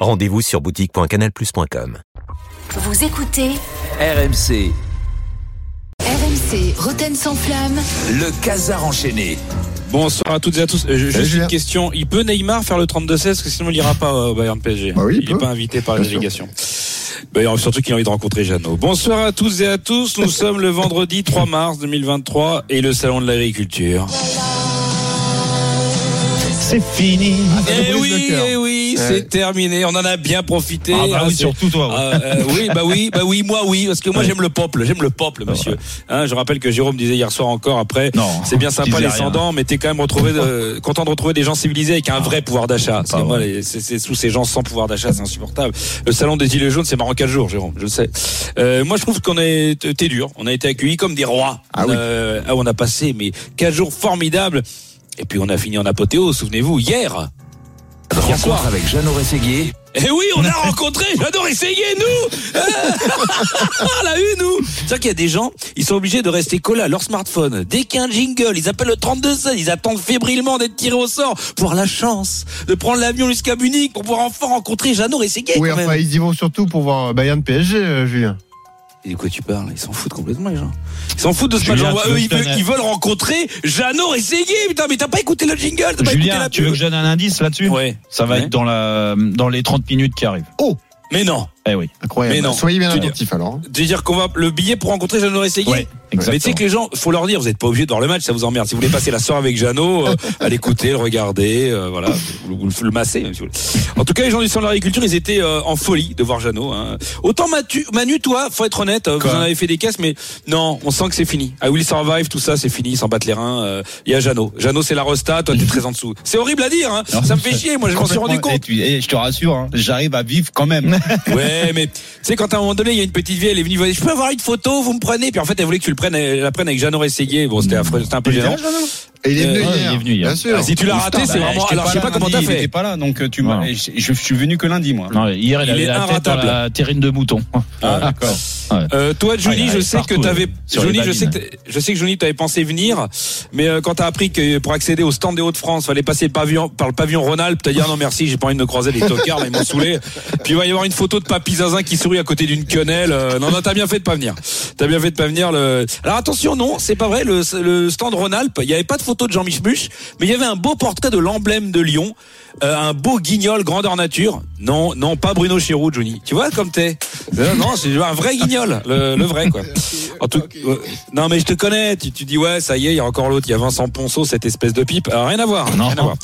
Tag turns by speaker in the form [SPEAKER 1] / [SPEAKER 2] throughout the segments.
[SPEAKER 1] Rendez-vous sur boutique.canalplus.com.
[SPEAKER 2] Vous écoutez
[SPEAKER 3] RMC,
[SPEAKER 2] RMC Roten sans flamme.
[SPEAKER 3] le casar enchaîné.
[SPEAKER 4] Bonsoir à toutes et à tous. Euh, je- Juste une question. Il peut Neymar faire le 32-16 parce que sinon il ira pas au Bayern PSG.
[SPEAKER 5] Bah oui, il
[SPEAKER 4] n'est pas invité par la délégation. Bah, surtout qu'il a envie de rencontrer Jeannot. Bonsoir à tous et à tous. Nous sommes le vendredi 3 mars 2023 et le salon de l'agriculture.
[SPEAKER 6] C'est fini.
[SPEAKER 4] Eh
[SPEAKER 5] brise
[SPEAKER 4] oui,
[SPEAKER 5] le cœur.
[SPEAKER 4] eh oui,
[SPEAKER 5] Ouais.
[SPEAKER 4] c'est terminé. On en a bien profité.
[SPEAKER 6] Ah bah
[SPEAKER 4] Ah,
[SPEAKER 6] oui, surtout toi. ouais.
[SPEAKER 4] Ah, euh, oui, bah oui, bah oui, moi oui, parce que moi j'aime le peuple, j'aime le peuple, monsieur. Hein, je rappelle que Jérôme disait hier soir encore après, c'est bien sympa les sans-dents, mais t'es quand même retrouvé de- content de retrouver des gens civilisés avec un vrai pouvoir d'achat. C'est sous ces gens sans pouvoir d'achat, c'est insupportable. Le salon des gilets jaunes, c'est marrant quatre jours, Jérôme, je le sais. Euh, moi, je trouve qu'on est, t'es dur, on a été accueillis comme des rois.
[SPEAKER 5] Ah oui.
[SPEAKER 4] Euh, ah, on a passé mais quatre jours formidables. Et puis on a fini en apothéose, souvenez-vous, hier. Hier soir.
[SPEAKER 3] Avec Jeannot Rességuier.
[SPEAKER 4] Eh oui, on a rencontré, j'adore essayer, nous Ah, la une, nous C'est-à-dire qu'il y a des gens, ils sont obligés de rester collés à leur smartphone. Dès qu'il y a un jingle, ils appellent le 3216, ils attendent fébrilement d'être tirés au sort pour avoir la chance de prendre l'avion jusqu'à Munich pour pouvoir enfin rencontrer Jeannot Rességuier,
[SPEAKER 5] Oui,
[SPEAKER 4] quand même.
[SPEAKER 5] enfin, ils y vont surtout pour voir Bayern PSG, euh, Julien.
[SPEAKER 4] Et de quoi tu parles? Ils s'en foutent complètement, les gens. Ils s'en foutent de ce
[SPEAKER 6] Julien,
[SPEAKER 4] match. Eux, ils veulent, ils veulent rencontrer Jeannot Rességuier, putain, mais t'as pas écouté le jingle, t'as pas écouté
[SPEAKER 6] Julien,
[SPEAKER 4] la
[SPEAKER 6] tu veux que je donne un indice là-dessus?
[SPEAKER 4] Ouais.
[SPEAKER 6] Ça va
[SPEAKER 4] Ouais.
[SPEAKER 6] être dans, la, dans les 30 minutes qui arrivent.
[SPEAKER 4] Mais non.
[SPEAKER 6] Eh oui.
[SPEAKER 5] Incroyable.
[SPEAKER 4] Mais non.
[SPEAKER 5] Soyez bien
[SPEAKER 4] Tu veux dire-
[SPEAKER 5] attentifs alors. hein.
[SPEAKER 4] Tu veux dire qu'on va le billet pour rencontrer Jeannot Rességuier
[SPEAKER 6] Ouais,
[SPEAKER 4] Mais tu sais que les gens, faut leur dire, vous n'êtes pas obligé de voir le match, ça vous emmerde. Si vous voulez passer la soirée avec Jeannot, euh, à l'écouter, le regarder, euh, voilà, vous, vous le- le masser. hein, si vous voulez. En tout cas, les gens du centre de l'agriculture, ils étaient euh, en folie de voir Jeannot. Hein. Autant Matu, Manu, toi, faut être honnête, euh, vous
[SPEAKER 6] Quoi
[SPEAKER 4] en avez fait des caisses, mais non, on sent que c'est fini. I Will Survive, tout ça, c'est fini, ils s'en battent les reins. euh, Il y a Jeannot. Jeannot, c'est la rosta, toi, t'es très en dessous. C'est horrible à dire, hein.
[SPEAKER 6] Non,
[SPEAKER 4] ça me fait chier, moi, je m'en suis rendu compte.
[SPEAKER 7] Et, tu- et je te rassure, hein, j'arrive à vivre quand même.
[SPEAKER 4] Ouais, mais tu sais, quand à un moment donné, il y a une petite vieille, elle est venue, vous je peux avoir une photo, vous me prenez, puis en fait, elle voulait que tu le prennes, elle la prenne avec Jeannot Rességuier. Bon, c'était affreux, c'était un peu gênant.
[SPEAKER 5] Et il est
[SPEAKER 4] Euh,
[SPEAKER 5] venu
[SPEAKER 6] ouais,
[SPEAKER 5] hier.
[SPEAKER 6] il est venu hier.
[SPEAKER 5] Bien sûr.
[SPEAKER 4] Ah, si tu l'as raté, c'est
[SPEAKER 7] Bah,
[SPEAKER 4] vraiment. Alors, je sais pas comment t'as
[SPEAKER 7] Il
[SPEAKER 4] fait.
[SPEAKER 7] était pas là, donc euh, tu et Je, je- suis venu que lundi, moi.
[SPEAKER 6] Non, hier, il,
[SPEAKER 4] Il
[SPEAKER 6] avait
[SPEAKER 4] est
[SPEAKER 6] la tête à la terrine de mouton.
[SPEAKER 7] Ah, d'accord.
[SPEAKER 4] Euh, toi, Johnny,
[SPEAKER 6] Ah, il
[SPEAKER 4] je sais que
[SPEAKER 6] partout,
[SPEAKER 4] t'avais, Johnny, je sais que, je sais que Johnny, t'avais pensé venir, mais euh, quand t'as appris que pour accéder au stand des Hauts-de-France, fallait passer le pavillon, par le pavillon Rhône-Alpes, t'as dit ah non merci, j'ai pas envie de me croiser les tocards, ils m'ont saoulé. Puis il va y avoir une photo de Papy Zazin qui sourit à côté d'une quenelle. Euh, non, non, t'as bien fait de pas venir. T'as bien fait de pas venir. Le... Alors attention, non, c'est pas vrai. Le, le stand Rhône-Alpes, il y avait pas de photo de Jean Michmuche, mais il y avait un beau portrait de l'emblème de Lyon, euh, un beau guignol grandeur nature. Non, non, pas Bruno Chirou, Johnny. Tu vois comme t'es. Euh, non, c'est un vrai guignol, le, le vrai quoi. En tout, ouais. non mais je te connais. Tu, tu dis ouais, ça y est, il y a encore l'autre. Il y a Vincent Ponceau, cette espèce de pipe. Alors, rien à voir.
[SPEAKER 6] Non.
[SPEAKER 4] Rien à voir.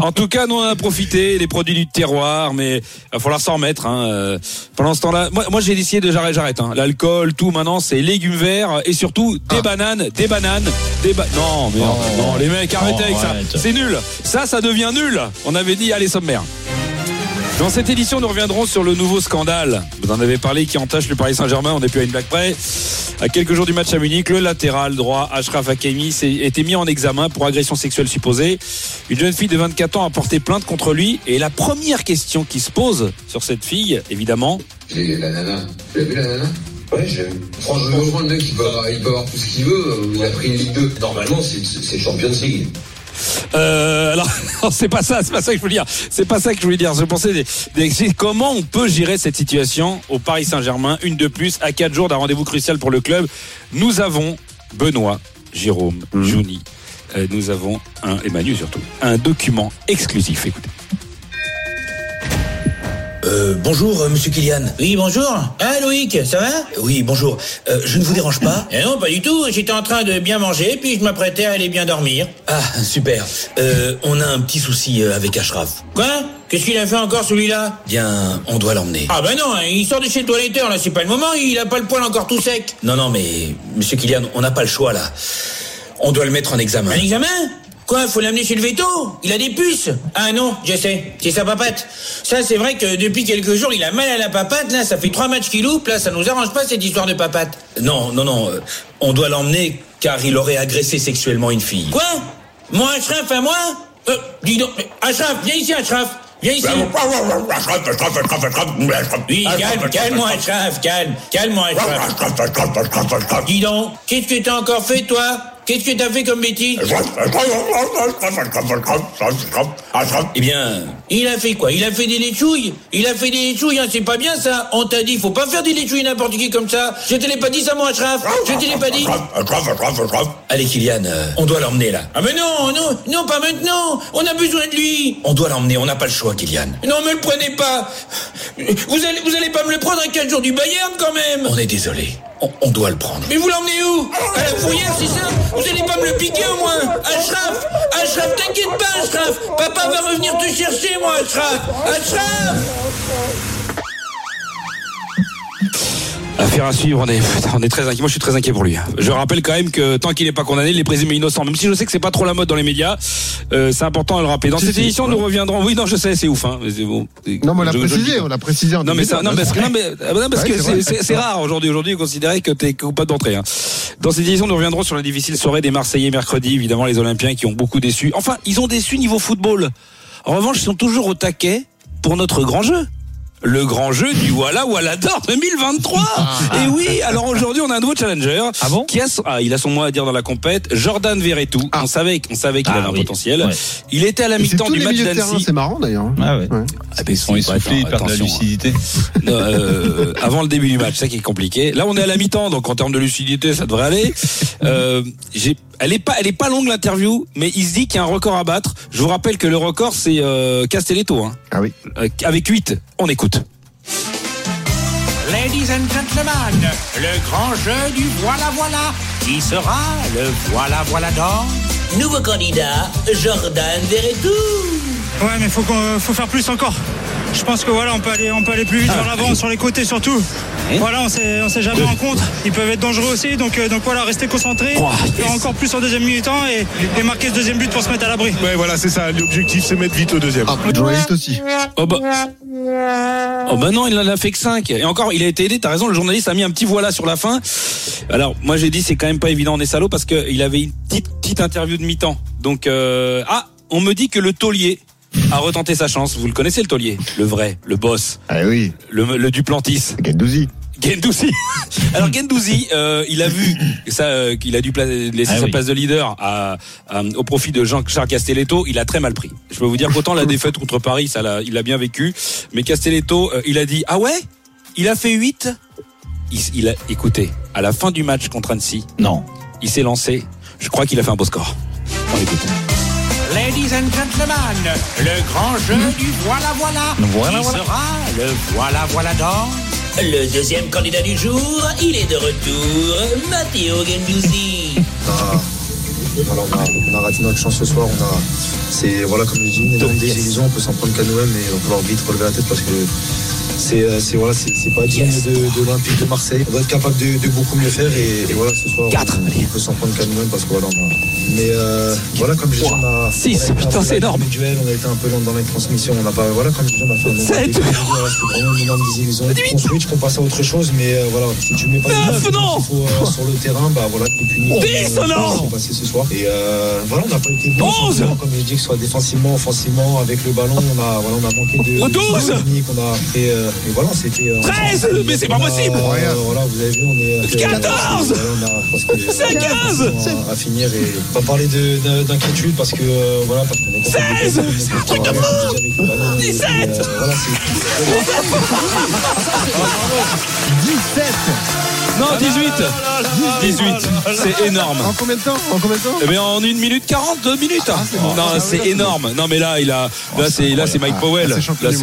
[SPEAKER 4] En tout cas, nous on en a profité, les produits du terroir, mais il va falloir s'en remettre. Hein. Euh, Pendant ce temps-là, moi, moi j'ai décidé de j'arrête, j'arrête. Hein. L'alcool, tout maintenant, c'est légumes verts et surtout des bananes, des bananes, des ba... non, mais non, non, les mecs, arrêtez
[SPEAKER 6] Oh,
[SPEAKER 4] avec ça.
[SPEAKER 6] arrête.
[SPEAKER 4] C'est nul. Ça, ça devient nul. On avait dit allez sommaire. Dans cette édition, nous reviendrons sur le nouveau scandale. Vous en avez parlé qui entache le Paris Saint-Germain. On n'est plus à une blague près. À quelques jours du match à Munich, le latéral droit Ashraf Hakimi s'est été mis en examen pour agression sexuelle supposée. Une jeune fille de 24 ans a porté plainte contre lui. Et la première question qui se pose sur cette fille, évidemment,
[SPEAKER 8] J'ai la nana. Tu l'as vu la nana? Ouais, j'ai vu. Franchement, le mec, il peut, avoir, il peut avoir tout ce qu'il veut. Il a pris une Ligue 2. Normalement, c'est c'est Champions League.
[SPEAKER 4] Euh, alors, c'est pas ça, c'est pas ça que je voulais dire. C'est pas ça que je voulais dire. Je pensais des, des- comment on peut gérer cette situation au Paris Saint-Germain, une de plus, à quatre jours d'un rendez-vous crucial pour le club. Nous avons Benoît, Jérôme, Jouni. Euh, nous avons un, et Manu surtout, un document exclusif. Écoutez.
[SPEAKER 9] Euh, bonjour, euh, monsieur Kylian.
[SPEAKER 10] Oui, bonjour. Ah, Loïc, ça va?
[SPEAKER 9] Oui, bonjour. Euh, je ne vous dérange pas?
[SPEAKER 10] Eh non, pas du tout. J'étais en train de bien manger, puis je m'apprêtais à aller bien dormir.
[SPEAKER 9] Ah, super. Euh, on a un petit souci euh, avec Ashraf.
[SPEAKER 10] Quoi? Qu'est-ce qu'il a fait encore, celui-là?
[SPEAKER 9] Bien, on doit l'emmener.
[SPEAKER 10] Ah ben non, hein, il sort de chez le toiletteur, là, c'est pas le moment, il a pas le poil encore tout sec.
[SPEAKER 9] Non, non, mais monsieur Kylian, on n'a pas le choix là. On doit le mettre en examen.
[SPEAKER 10] Un examen? Quoi, faut l'amener chez le veto Il a des puces Ah non, je sais, c'est sa papate. Ça, c'est vrai que depuis quelques jours, il a mal à la papate, là, ça fait trois matchs qu'il loupe, là, ça nous arrange pas cette histoire de papate.
[SPEAKER 9] Non, non, non. euh, On doit l'emmener car il aurait agressé sexuellement une fille.
[SPEAKER 10] Quoi Moi, Ashraf, à moi euh, Dis donc, Ashraf, viens ici, Ashraf Viens ici Oui, calme, calme-moi, Ashraf, calme, calme-moi, Ashraf Dis donc, qu'est-ce que t'as encore fait, toi Qu'est-ce que t'as fait comme bêtise
[SPEAKER 9] Eh bien,
[SPEAKER 10] Il a fait quoi? Il a fait des léchouilles. Il a fait des léchouilles, hein, c'est pas bien ça. On t'a dit, faut pas faire des léchouilles n'importe qui comme ça. Je te l'ai pas dit ça, moi, Ashraf Je te l'ai pas dit.
[SPEAKER 9] allez Kylian, euh, on doit l'emmener là.
[SPEAKER 10] Ah mais non, non, non, pas maintenant. On a besoin de lui.
[SPEAKER 9] On doit l'emmener, on n'a pas le choix Kylian.
[SPEAKER 10] Non, me le prenez pas. Vous allez, vous allez pas me le prendre à 4 jours du Bayern, quand même.
[SPEAKER 9] On est désolé. On, doit le prendre.
[SPEAKER 10] Mais vous l'emmenez où À la fourrière, c'est ça Vous allez pas me le piquer au moins Ashraf Ashraf, t'inquiète pas, Ashraf Papa va revenir te chercher, moi, Ashraf Ashraf
[SPEAKER 4] Affaire à suivre, on est, putain, on est très inquiet. Moi, je suis très inquiet pour lui. Je rappelle quand même que tant qu'il n'est pas condamné, il est présumé innocent. Même si je sais que c'est pas trop la mode dans les médias, euh, c'est important de le rappeler. Dans cette édition, nous reviendrons. Oui, non, je sais, c'est ouf. Hein. mais c'est bon.
[SPEAKER 5] Non, mais on l'a précisé,
[SPEAKER 4] pas.
[SPEAKER 5] on l'a précisé en
[SPEAKER 4] Non mais ça, non parce mais, non, parce
[SPEAKER 5] Ouais,
[SPEAKER 4] que
[SPEAKER 5] c'est
[SPEAKER 4] rare aujourd'hui. Aujourd'hui, de considérer que t'es coupable d'entrée. Hein. Dans cette édition, nous reviendrons sur la difficile soirée des Marseillais mercredi. Évidemment, les Olympiens qui ont beaucoup déçu. Enfin, ils ont déçu niveau football. En revanche, ils sont toujours au taquet pour notre grand jeu. Le grand jeu du Voilà Voilà d'or 2023. Et oui, alors aujourd'hui, on a un nouveau challenger.
[SPEAKER 6] Ah bon
[SPEAKER 4] qui a son- ah, il a son mot à dire dans la compète. Jordan Verretou.
[SPEAKER 5] Ah.
[SPEAKER 4] On savait, on savait qu'il
[SPEAKER 6] Ah
[SPEAKER 4] avait un
[SPEAKER 6] oui.
[SPEAKER 4] potentiel.
[SPEAKER 6] Ouais.
[SPEAKER 4] Il était à la mi-temps du match d'Annecy.
[SPEAKER 5] c'est marrant d'ailleurs.
[SPEAKER 6] Ah ouais.
[SPEAKER 5] Ouais.
[SPEAKER 4] Ah, ben,
[SPEAKER 7] Ils sont
[SPEAKER 4] bref,
[SPEAKER 7] essoufflés, ils perdent de la
[SPEAKER 4] hein.
[SPEAKER 7] lucidité.
[SPEAKER 4] Non, euh, avant le début du match, c'est ça qui est compliqué. Là, on est à la mi-temps, donc en termes de lucidité, ça devrait aller. Euh, j'ai, elle est pas, elle est pas longue l'interview, mais il se dit qu'il y a un record à battre. Je vous rappelle que le record c'est euh, Castelletto, hein,
[SPEAKER 5] Ah oui.
[SPEAKER 4] Euh, avec 8 On écoute.
[SPEAKER 10] Ladies and gentlemen, le grand jeu du voilà voilà. Qui sera le voilà voilà d'or?
[SPEAKER 9] Nouveau candidat, Jordan Verretou.
[SPEAKER 11] Ouais, mais faut qu'on- faut faire plus encore. Je pense que voilà, on peut aller, on peut aller plus vite vers l'avant, sur les côtés surtout. Voilà, on sait, on sait jamais en contre. Ils peuvent être dangereux aussi, donc, euh, donc voilà, rester concentré,
[SPEAKER 4] Oh, yes.
[SPEAKER 11] faire encore plus en deuxième mi-temps et, et marquer ce deuxième but pour se mettre à l'abri.
[SPEAKER 12] Ouais, voilà, c'est ça. L'objectif, c'est mettre vite au deuxième.
[SPEAKER 5] Ah, le journaliste aussi.
[SPEAKER 4] Oh bah, oh bah non, il en a fait que 5 Et encore, il a été aidé. T'as raison, le journaliste a mis un petit voilà sur la fin. Alors, moi j'ai dit c'est quand même pas évident, on est salaud parce que il avait une petite petite interview de mi-temps. Donc euh, ah, on me dit que le taulier a retenté sa chance. Vous le connaissez le taulier, le vrai, le boss,
[SPEAKER 5] Ah oui,
[SPEAKER 4] le, le Duplantis.
[SPEAKER 5] Gendouzi.
[SPEAKER 4] Gendouzi. Alors Gendouzi, euh, il a vu ça, euh, qu'il a dû laisser
[SPEAKER 6] Ah
[SPEAKER 4] sa
[SPEAKER 6] oui.
[SPEAKER 4] place de leader à, à- au profit de Jean-Charles Castelletto. Il a très mal pris. Je peux vous dire qu'autant la défaite contre Paris, ça l'a, il l'a bien vécu, mais Castelletto, euh, il a dit ah ouais, il a fait 8 il, il a, écoutez, à la fin du match contre Annecy,
[SPEAKER 6] Non.
[SPEAKER 4] il s'est lancé. Je crois qu'il a fait un beau score. On écoute.
[SPEAKER 10] Ladies and gentlemen, le grand jeu du voilà voilà.
[SPEAKER 6] Voilà,
[SPEAKER 10] Qui
[SPEAKER 6] voilà.
[SPEAKER 10] sera le voilà voilà d'or
[SPEAKER 9] Le deuxième candidat du jour, il est de retour, Matteo Gendouzi.
[SPEAKER 13] Voilà, on, a, on a raté notre chance ce soir. On a, c'est voilà, comme je dis, une énorme désillusion. On peut s'en prendre qu'à nous-mêmes, mais il va falloir vite relever la tête parce que c'est, euh, c'est voilà, c'est, c'est pas digne de, de l'Olympique de Marseille. On doit être capable de, de beaucoup mieux faire et, et voilà, ce soir,
[SPEAKER 4] Quatre,
[SPEAKER 13] on,
[SPEAKER 4] allez.
[SPEAKER 13] on peut s'en prendre qu'à nous-mêmes parce que voilà, on a. Mais euh, voilà, comme je dis, on a.
[SPEAKER 4] Six,
[SPEAKER 13] on a été un
[SPEAKER 4] putain,
[SPEAKER 13] peu
[SPEAKER 4] c'est énorme.
[SPEAKER 13] individuel, on a été un peu lent dans les transmissions. On n'a pas, voilà, comme je dis, on a fait un bon
[SPEAKER 4] Sept.
[SPEAKER 13] début. Voilà, C'était vraiment une énorme désillusion. On switch, qu'on passe à autre chose, mais euh, voilà, si tu mets pas
[SPEAKER 4] Neuf,
[SPEAKER 13] les
[SPEAKER 4] non.
[SPEAKER 13] qu'il faut euh, sur le terrain, bah voilà, t'es puni.
[SPEAKER 4] Dix,
[SPEAKER 13] Euh,
[SPEAKER 4] non.
[SPEAKER 13] c'est passé ce soir. Et euh, voilà, on n'a pas été bon. Comme je dis, que ce soit défensivement, offensivement, avec le ballon, on a, voilà, on a manqué de.
[SPEAKER 4] Oh,
[SPEAKER 13] de
[SPEAKER 4] douze.
[SPEAKER 13] technique, on a, et, euh, et voilà, c'était. euh,
[SPEAKER 4] Treize.
[SPEAKER 13] on-
[SPEAKER 4] Mais c'est pas possible.
[SPEAKER 13] euh, voilà, vous avez vu, on est. euh,
[SPEAKER 4] Quatorze.
[SPEAKER 13] voilà, on a- parce que-
[SPEAKER 4] C'est
[SPEAKER 13] voilà,
[SPEAKER 4] quinze.
[SPEAKER 13] à, à finir et pas parler de- de- d'inquiétude parce que euh, voilà parce qu'on est capable de-
[SPEAKER 4] Seize.
[SPEAKER 13] de- de-
[SPEAKER 4] C'est un truc de fou.
[SPEAKER 13] avec le ballon, et- et,
[SPEAKER 4] Dix-sept.
[SPEAKER 13] euh, voilà, c'est-
[SPEAKER 5] 17
[SPEAKER 4] Non, 18. 18. C'est énorme.
[SPEAKER 5] En combien de temps En combien de temps
[SPEAKER 4] Eh bien, en 1 minute 40, 2 minutes.
[SPEAKER 5] Ah, bon.
[SPEAKER 4] non,
[SPEAKER 5] Ah,
[SPEAKER 4] c'est énorme. Non, mais là, il a, là, c'est, là, c'est Mike
[SPEAKER 5] Ah,
[SPEAKER 4] Powell.
[SPEAKER 5] là,
[SPEAKER 4] Là.
[SPEAKER 5] Là,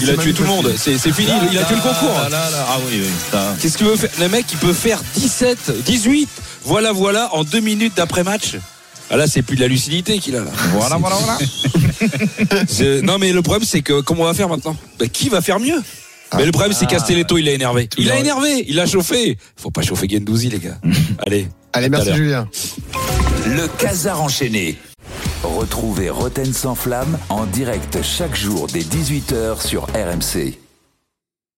[SPEAKER 4] il a tué tout le monde. C'est, c'est fini. Il a tué le concours.
[SPEAKER 6] Là, là, là. Ah oui, oui.
[SPEAKER 4] Qu'est-ce qu'il veut faire Le mec, il peut faire 17, 18. Voilà, voilà, en 2 minutes d'après-match. Ah là, c'est plus de la lucidité qu'il a là.
[SPEAKER 6] Voilà, voilà, voilà.
[SPEAKER 4] Non, mais le problème, c'est que comment on va faire maintenant? Ben, Qui va faire mieux? Mais le problème, c'est Castelletto, il a énervé. Il a énervé, il a chauffé. Faut pas chauffer Gendouzi, les gars. Allez.
[SPEAKER 5] Allez, merci. Julien.
[SPEAKER 3] Le casar enchaîné. Retrouvez Roten sans flamme en direct chaque jour dès 18h sur RMC.